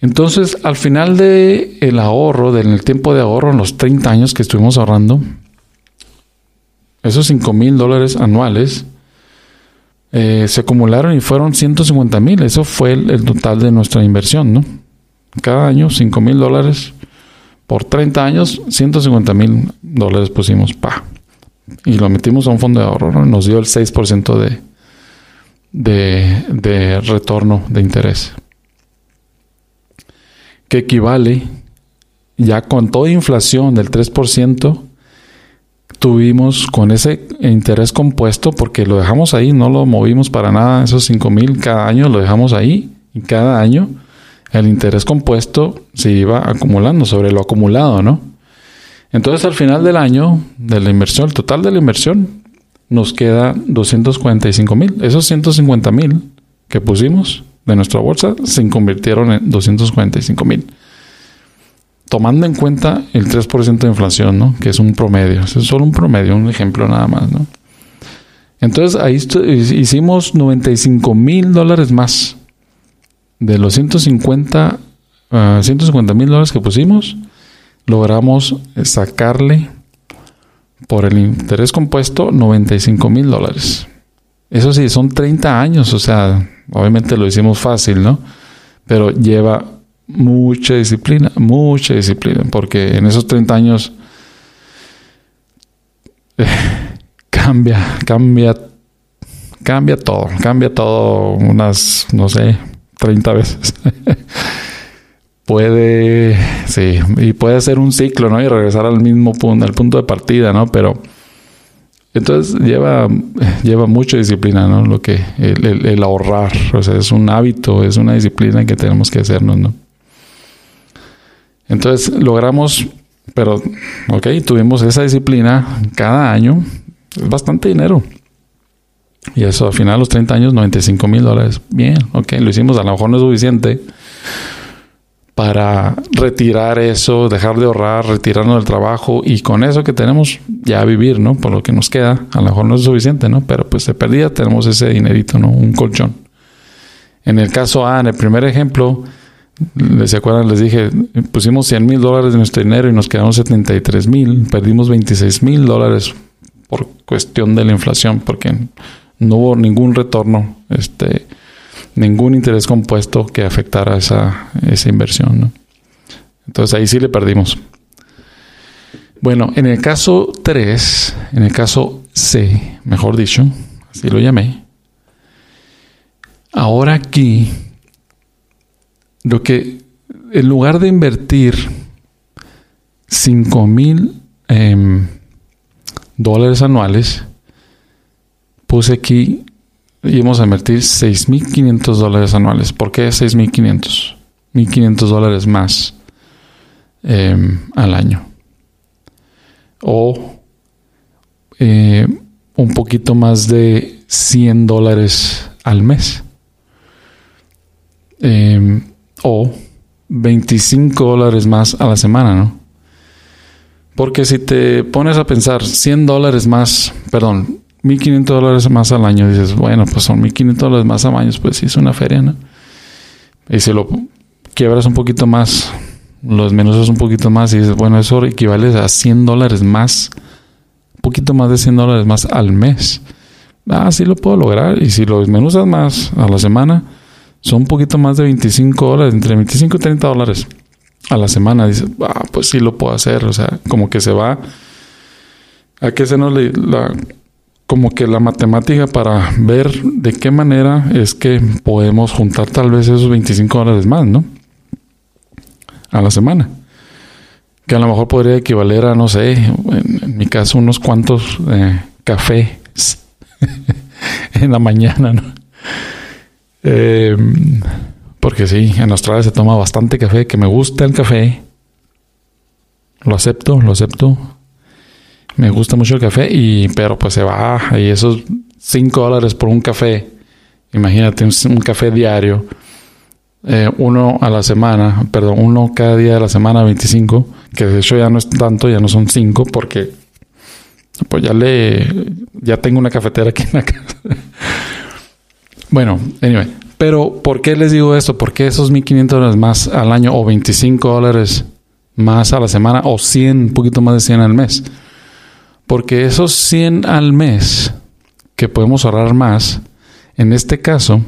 Entonces, al final del el ahorro, del tiempo de ahorro, en los 30 años que estuvimos ahorrando, esos 5 mil dólares anuales eh, se acumularon y fueron 150 mil. Eso fue el, total de nuestra inversión, ¿no? Cada año 5 mil dólares. Por 30 años, 150 mil dólares pusimos, pa. Y lo metimos a un fondo de ahorro, ¿no? Nos dio el 6% de, de, de retorno de interés. Que equivale, ya con toda inflación del 3%, tuvimos con ese interés compuesto, porque lo dejamos ahí, no lo movimos para nada, esos 5 mil cada año lo dejamos ahí, y cada año el interés compuesto se iba acumulando sobre lo acumulado, ¿no? Entonces al final del año, de la inversión, el total de la inversión, nos queda 245 mil. Esos 150 mil que pusimos de nuestra bolsa se convirtieron en 245 mil tomando en cuenta el 3% de inflación, ¿no? Que es un promedio. Es solo un promedio, un ejemplo nada más, ¿no? Entonces ahí hicimos 95 mil dólares más. De los 150 150 mil dólares que pusimos, logramos sacarle por el interés compuesto 95 mil dólares. Eso sí, son 30 años, o sea, obviamente lo hicimos fácil, ¿no? Pero lleva mucha disciplina, mucha disciplina, porque en esos 30 años cambia, cambia, cambia todo, cambia todo unas, no sé, 30 veces. puede, sí, y puede ser un ciclo, ¿no? Y regresar al mismo punto, al punto de partida, ¿no? Pero entonces lleva, lleva mucha disciplina, ¿no? Lo que, el, el ahorrar, o sea, es un hábito, es una disciplina que tenemos que hacernos, ¿no? Entonces logramos, pero, ok, tuvimos esa disciplina cada año, es bastante dinero. Y eso al final, a los 30 años, 95 mil dólares. Bien, ok, lo hicimos, a lo mejor no es suficiente para retirar eso, dejar de ahorrar, retirarnos del trabajo y con eso que tenemos ya vivir, ¿no? Por lo que nos queda, a lo mejor no es suficiente, ¿no? Pero pues de perdida tenemos ese dinerito, ¿no? Un colchón. En el caso A, en el primer ejemplo, ¿Se acuerdan? Les dije, pusimos 100 mil dólares de nuestro dinero y nos quedamos 73 mil. Perdimos 26 mil dólares por cuestión de la inflación, porque no hubo ningún retorno, este, ningún interés compuesto que afectara esa, esa inversión. ¿no? Entonces ahí sí le perdimos. Bueno, en el caso 3, en el caso C, mejor dicho, así lo llamé. Ahora aquí lo que en lugar de invertir 5 mil em, dólares anuales, puse aquí y vamos a invertir 6.500 dólares anuales. ¿Por qué 6.500? 1.500 dólares más em, al año. O eh, un poquito más de 100 dólares al mes. Eh, o 25 dólares más a la semana, ¿no? Porque si te pones a pensar 100 dólares más, perdón, 1500 dólares más al año, dices, bueno, pues son 1500 dólares más al año, pues sí es una feria, ¿no? Y si lo quiebras un poquito más, los menús un poquito más y dices, bueno, eso equivale a 100 dólares más, un poquito más de 100 dólares más al mes. Ah, sí lo puedo lograr. Y si lo desmenuzas más a la semana, son un poquito más de 25 dólares, entre 25 y 30 dólares a la semana. Dices, ah, pues sí lo puedo hacer. O sea, como que se va a que se nos le, la, como que la matemática para ver de qué manera es que podemos juntar tal vez esos 25 dólares más, ¿no? A la semana. Que a lo mejor podría equivaler a, no sé, en, mi caso, unos cuantos eh, cafés en la mañana, ¿no? Eh, porque sí, en Australia se toma bastante café, que me gusta el café. Lo acepto, lo acepto. Me gusta mucho el café, y, pero pues se va. Y esos 5 dólares por un café, imagínate un, café diario, eh, uno a la semana, perdón, uno cada día de la semana, 25, que de hecho ya no es tanto, ya no son 5, porque pues ya le, ya tengo una cafetera aquí en la casa. Bueno, anyway, Pero, ¿por qué les digo esto? Porque esos 1.500 dólares más al año o 25 dólares más a la semana o 100, un poquito más de 100 al mes? Porque esos 100 al mes que podemos ahorrar más, en este caso,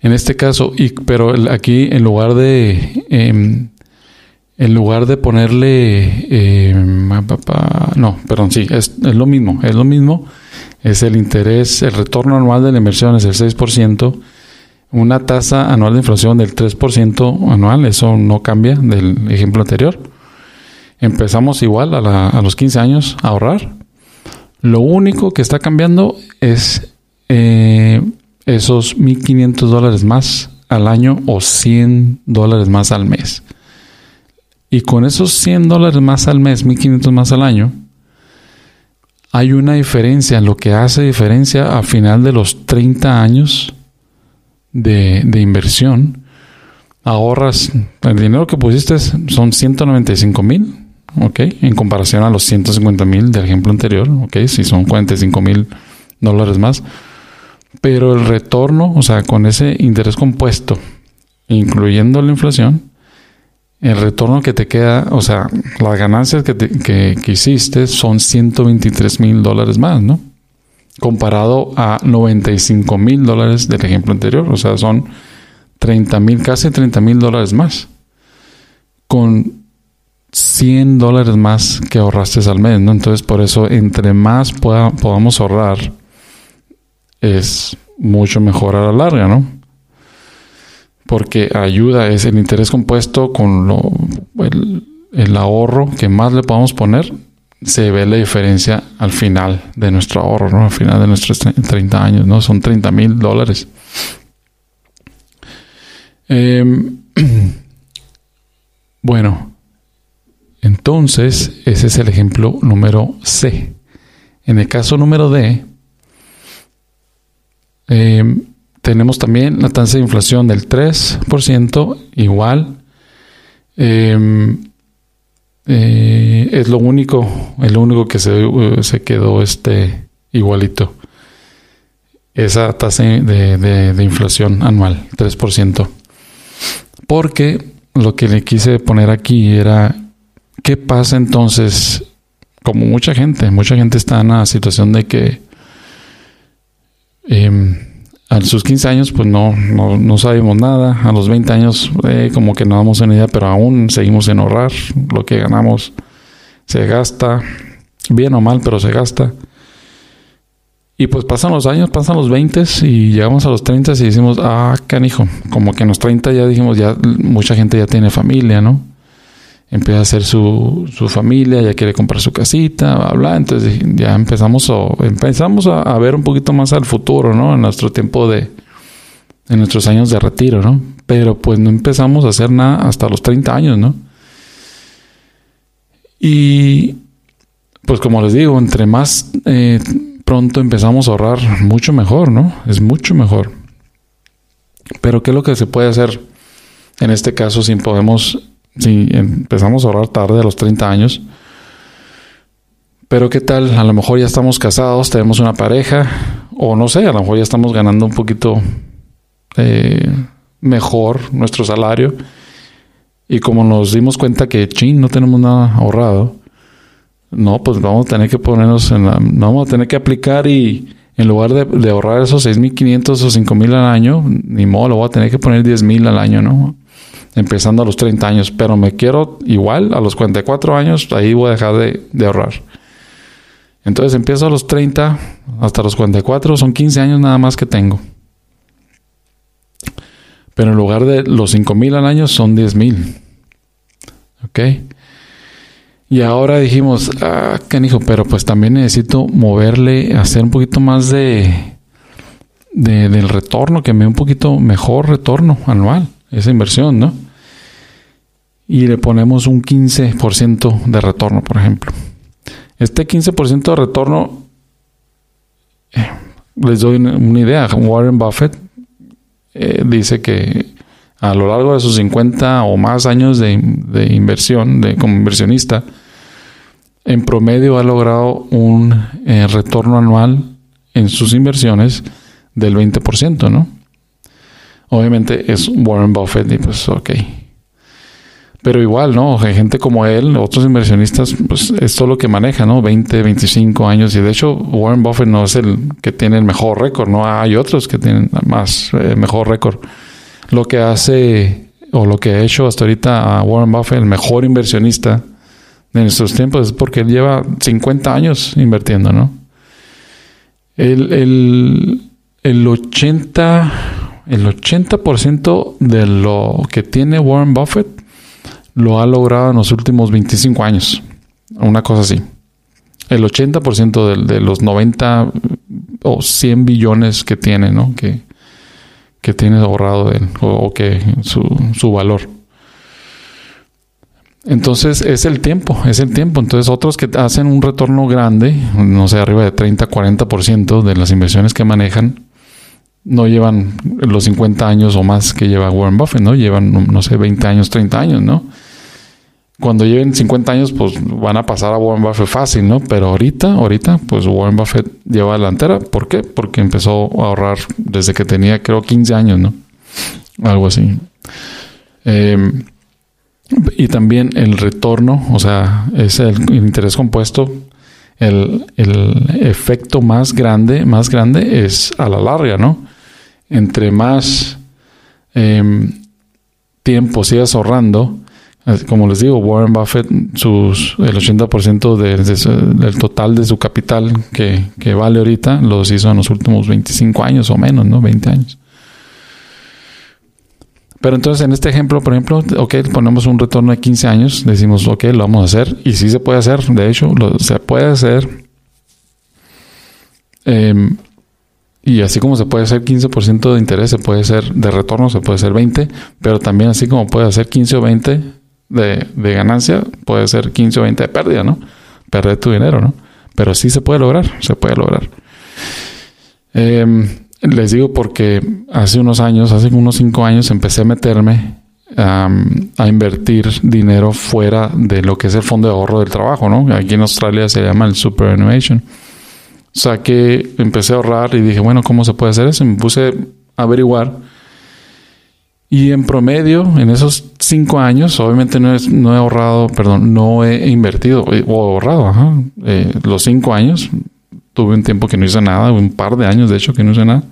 en este caso, y, pero aquí en lugar de, em, en lugar de ponerle, em, no, perdón, sí, es, es, lo mismo, es lo mismo, es el interés, el retorno anual de la inversión es el 6%, una tasa anual de inflación del 3% anual, eso no cambia del ejemplo anterior. Empezamos igual a, los 15 años a ahorrar. Lo único que está cambiando es eh, esos 1.500 dólares más al año o 100 dólares más al mes. Y con esos 100 dólares más al mes, 1.500 más al año, hay una diferencia, lo que hace diferencia a final de los 30 años de, de inversión. Ahorras, el dinero que pusiste son 195 mil, ¿ok? En comparación a los 150 mil del ejemplo anterior, ¿ok? Si son 45 mil dólares más pero el retorno, o sea, con ese interés compuesto, incluyendo la inflación, el retorno que te queda, o sea, las ganancias que, que, hiciste son 123 mil dólares más, ¿no? Comparado a 95 mil dólares del ejemplo anterior, o sea, son 30 mil, casi 30 mil dólares más. Con 100 dólares más que ahorraste al mes, ¿no? Entonces, por eso, entre más podamos ahorrar, es mucho mejor a la larga, ¿no? Porque ayuda, es el interés compuesto con lo, el, ahorro que más le podamos poner, se ve la diferencia al final de nuestro ahorro, ¿no? Al final de nuestros 30 años, ¿no? Son 30 mil dólares. Em, bueno, entonces ese es el ejemplo número C. En el caso número D, eh, tenemos también la tasa de inflación del 3%, igual. Em, eh, es lo único, el único que se, uh, se, quedó este igualito. Esa tasa de, de inflación anual, 3%. Porque lo que le quise poner aquí era, ¿qué pasa entonces? Como mucha gente, mucha gente está en la situación de que Em, a sus 15 años, pues no, no, sabemos nada. A los 20 años, eh, como que no damos una idea, pero aún seguimos en ahorrar. Lo que ganamos se gasta, bien o mal, pero se gasta. Y pues pasan los años, pasan los 20 y llegamos a los 30 y decimos, ah, canijo, como que en los 30 ya dijimos, ya mucha gente ya tiene familia, ¿no? Empieza a hacer su, su, familia, ya quiere comprar su casita, bla, bla. Entonces ya empezamos, a, empezamos a, ver un poquito más al futuro, ¿no? En nuestro tiempo de, en nuestros años de retiro, ¿no? Pero pues no empezamos a hacer nada hasta los 30 años, ¿no? Y pues como les digo, entre más eh, pronto empezamos a ahorrar, mucho mejor, ¿no? Es mucho mejor. Pero ¿qué es lo que se puede hacer en este caso si podemos si empezamos a ahorrar tarde a los 30 años. Pero qué tal, a lo mejor ya estamos casados, tenemos una pareja, o no sé, a lo mejor ya estamos ganando un poquito eh, mejor nuestro salario. Y como nos dimos cuenta que, chin, no tenemos nada ahorrado, no, pues vamos a tener que ponernos en la, vamos a tener que aplicar y en lugar de, de ahorrar esos 6.500 o 5.000 al año, ni modo, lo voy a tener que poner 10.000 al año, ¿no? Empezando a los 30 años, pero me quiero igual a los 44 años, ahí voy a dejar de, ahorrar. Entonces empiezo a los 30 hasta los 44, son 15 años nada más que tengo. Pero en lugar de los 5 mil al año son 10 mil. ¿Ok? Y ahora dijimos, ah, canijo, pero pues también necesito moverle, hacer un poquito más de, de del retorno, que me dé un poquito mejor retorno anual, esa inversión, ¿no? Y le ponemos un 15% de retorno, por ejemplo. Este 15% de retorno, eh, les doy una idea. Warren Buffett eh, dice que a lo largo de sus 50 o más años de, inversión, de, como inversionista, en promedio ha logrado un eh, retorno anual en sus inversiones del 20%, ¿no? Obviamente es Warren Buffett y pues ok. Pero igual, ¿no? Gente como él, otros inversionistas, pues es lo que maneja, ¿no? 20, 25 años. Y de hecho, Warren Buffett no es el que tiene el mejor récord, ¿no? Hay otros que tienen más, eh, mejor récord. Lo que hace, o lo que ha hecho hasta ahorita a Warren Buffett, el mejor inversionista de nuestros tiempos, es porque él lleva 50 años invirtiendo, ¿no? El, el, el 80, el 80% de lo que tiene Warren Buffett lo ha logrado en los últimos 25 años. Una cosa así. El 80% de, de los 90 o 100 billones que tiene, ¿no? Que, que tiene ahorrado él, o, que su, su valor. Entonces es el tiempo, es el tiempo. Entonces otros que hacen un retorno grande, no sé, arriba de 30, 40% de las inversiones que manejan, no llevan los 50 años o más que lleva Warren Buffett, ¿no? Llevan, no sé, 20 años, 30 años, ¿no? Cuando lleven 50 años, pues van a pasar a Warren Buffett fácil, ¿no? Pero ahorita, ahorita, pues Warren Buffett lleva delantera. ¿Por qué? Porque empezó a ahorrar desde que tenía, creo, 15 años, ¿no? Algo así. Em, y también el retorno, o sea, es el, interés compuesto. El, efecto más grande, más grande es a la larga, ¿no? Entre más em, tiempo sigas ahorrando, como les digo, Warren Buffett, el 80% del total de su capital que, que, vale ahorita, los hizo en los últimos 25 años o menos, ¿no? 20 años. Pero entonces en este ejemplo, por ejemplo, ok, ponemos un retorno de 15 años, decimos, ok, lo vamos a hacer, y sí se puede hacer, de hecho, se puede hacer. Em, y así como se puede hacer 15% de interés, se puede hacer de retorno, se puede hacer 20, pero también así como puede hacer 15 o 20 de, ganancia, puede ser 15 o 20 de pérdida, ¿no? Perder tu dinero, ¿no? Pero sí se puede lograr, se puede lograr. Em, les digo porque hace unos años, hace unos 5 años, empecé a meterme a invertir dinero fuera de lo que es el fondo de ahorro del trabajo, ¿no? Aquí en Australia se llama el Superannuation. O sea que empecé a ahorrar y dije, bueno, ¿cómo se puede hacer eso? me puse a averiguar y en promedio, en esos cinco años, obviamente no, no he ahorrado, perdón, no he invertido eh, o ahorrado, ajá, eh, los cinco años. Tuve un tiempo que no hice nada, un par de años de hecho que no hice nada.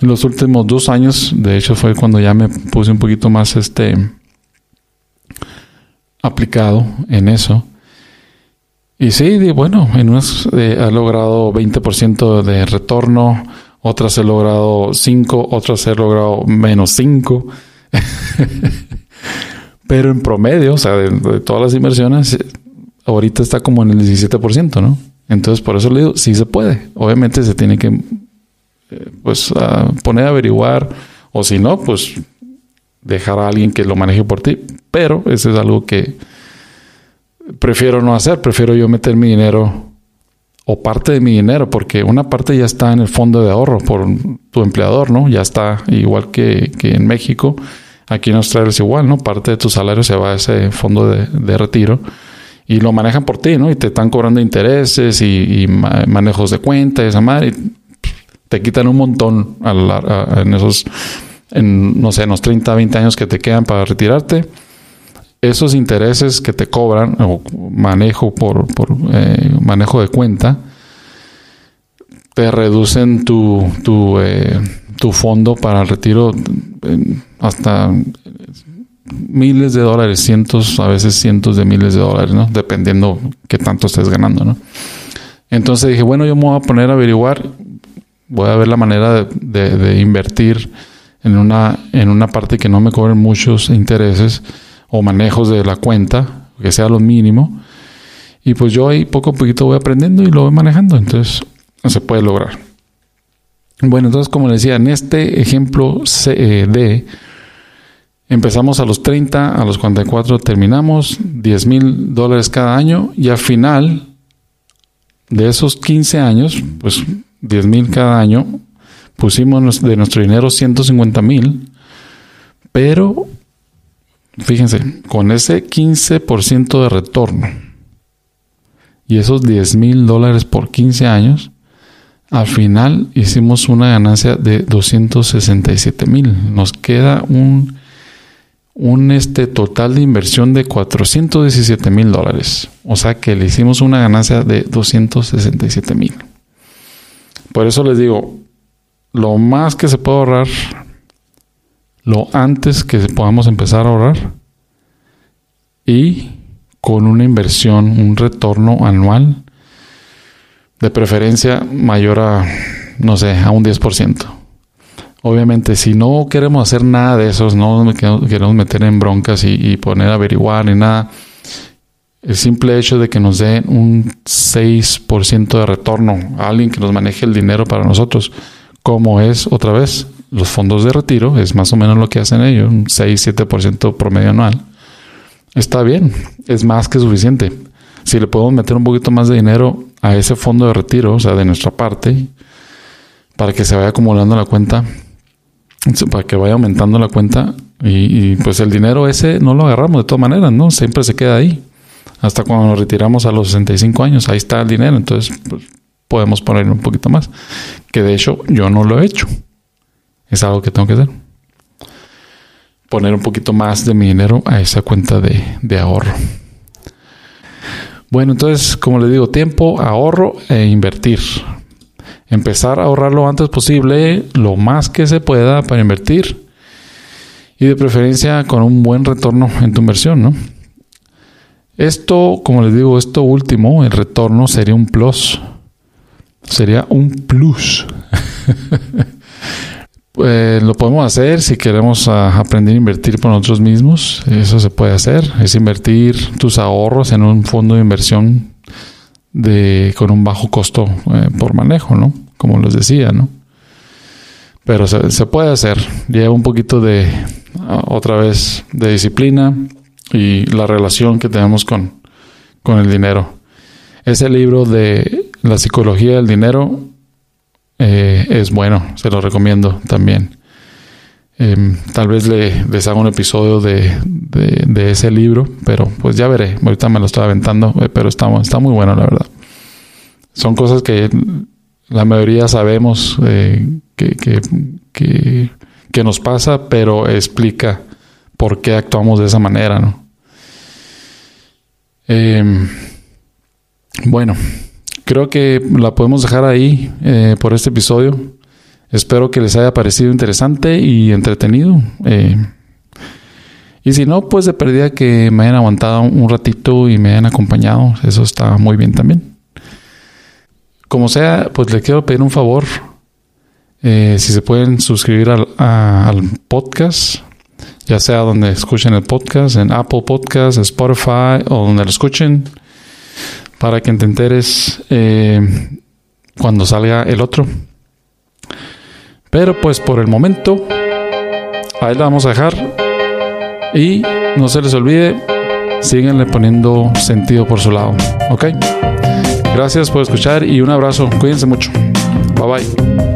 En los últimos dos años, de hecho, fue cuando ya me puse un poquito más este aplicado en eso. Y sí, bueno, en unas eh, ha logrado 20% de retorno, otras he logrado 5, otras he logrado menos 5. Pero en promedio, o sea, de, todas las inversiones, ahorita está como en el 17%, ¿no? Entonces, por eso le digo, sí se puede. Obviamente se tiene que, eh, pues, poner a averiguar, o si no, pues, dejar a alguien que lo maneje por ti. Pero eso es algo que prefiero no hacer. Prefiero yo meter mi dinero o parte de mi dinero, porque una parte ya está en el fondo de ahorro por tu empleador, ¿no? Ya está igual que, en México. Aquí en Australia es igual, ¿no? Parte de tu salario se va a ese fondo de, retiro y lo manejan por ti, ¿no? Y te están cobrando intereses y, manejos de cuenta y esa madre. te quitan un montón en esos, no sé, en los 30, 20 años que te quedan para retirarte esos intereses que te cobran o manejo por, eh, manejo de cuenta te reducen tu, eh, fondo para el retiro hasta miles de dólares, cientos, a veces cientos de miles de dólares. Dependiendo qué tanto estés ganando, ¿no? Entonces dije, bueno, yo me voy a poner a averiguar, voy a ver la manera de, de invertir en una, en una parte que no me cobren muchos intereses o manejos de la cuenta, que sea lo mínimo. Y pues yo ahí poco a poquito voy aprendiendo y lo voy manejando. Entonces se puede lograr. Bueno, entonces como les decía, en este ejemplo eh, de empezamos a los 30, a los 44 terminamos, 10 mil dólares cada año y al final de esos 15 años, pues 10 mil cada año, pusimos de nuestro dinero 150 mil, pero Fíjense, con ese 15% de retorno y esos 10 mil dólares por 15 años, Al final hicimos una ganancia de 267 mil. Nos queda un, un este total de inversión de 417 mil dólares. O sea que le hicimos una ganancia de 267 mil. Por eso les digo, lo más que se puede ahorrar, lo antes que podamos empezar a ahorrar y con una inversión, un retorno anual de preferencia mayor a, no sé, a un 10%. Obviamente, si no queremos hacer nada de esos, no queremos meter en broncas y, poner a averiguar ni nada, el simple hecho de que nos den un 6% de retorno a alguien que nos maneje el dinero para nosotros, como es otra vez los fondos de retiro, es más o menos lo que hacen ellos, un 6-7% promedio anual. Está bien, es más que suficiente. Si le podemos meter un poquito más de dinero a ese fondo de retiro, o sea, de nuestra parte, para que se vaya acumulando la cuenta, para que vaya aumentando la cuenta y, pues el dinero ese no lo agarramos de todas maneras, ¿no? Siempre se queda ahí. Hasta cuando nos retiramos a los 65 años, ahí está el dinero, entonces pues, podemos poner un poquito más. Que de hecho yo no lo he hecho. Es algo que tengo que hacer. Poner un poquito más de mi dinero a esa cuenta de, de ahorro. Bueno, entonces, como les digo, tiempo, ahorro e invertir. Empezar a ahorrar lo antes posible, lo más que se pueda para invertir. Y de preferencia con un buen retorno en tu inversión, ¿no? Esto, como les digo, esto último, el retorno sería un plus. Sería un plus. Eh, lo podemos hacer si queremos ah, aprender a invertir por nosotros mismos. Eso se puede hacer. Es invertir tus ahorros en un fondo de inversión de, con un bajo costo eh, por manejo, ¿no? Como les decía, ¿no? Pero se, puede hacer. Lleva un poquito de, otra vez, de disciplina y la relación que tenemos con, con el dinero. Ese libro de la psicología del dinero eh, es bueno, se lo recomiendo también. Em, tal vez le, les haga un episodio de, de, ese libro, pero pues ya veré. Ahorita me lo estoy aventando, eh, pero está, muy bueno, la verdad. Son cosas que la mayoría sabemos eh, que, que, que, que, nos pasa, pero explica por qué actuamos de esa manera, ¿no? Em, bueno, creo que la podemos dejar ahí eh, por este episodio. Espero que les haya parecido interesante y entretenido. Eh, y si no, pues de pérdida que me hayan aguantado un ratito y me hayan acompañado. Eso está muy bien también. Como sea, pues le quiero pedir un favor. Eh, si se pueden suscribir al, podcast, ya sea donde escuchen el podcast, en Apple Podcasts, Spotify o donde lo escuchen para que te enteres eh, cuando salga el otro. Pero pues por el momento, ahí la vamos a dejar. Y no se les olvide, síganle poniendo sentido por su lado. ¿Ok? Gracias por escuchar y un abrazo. Cuídense mucho. Bye bye.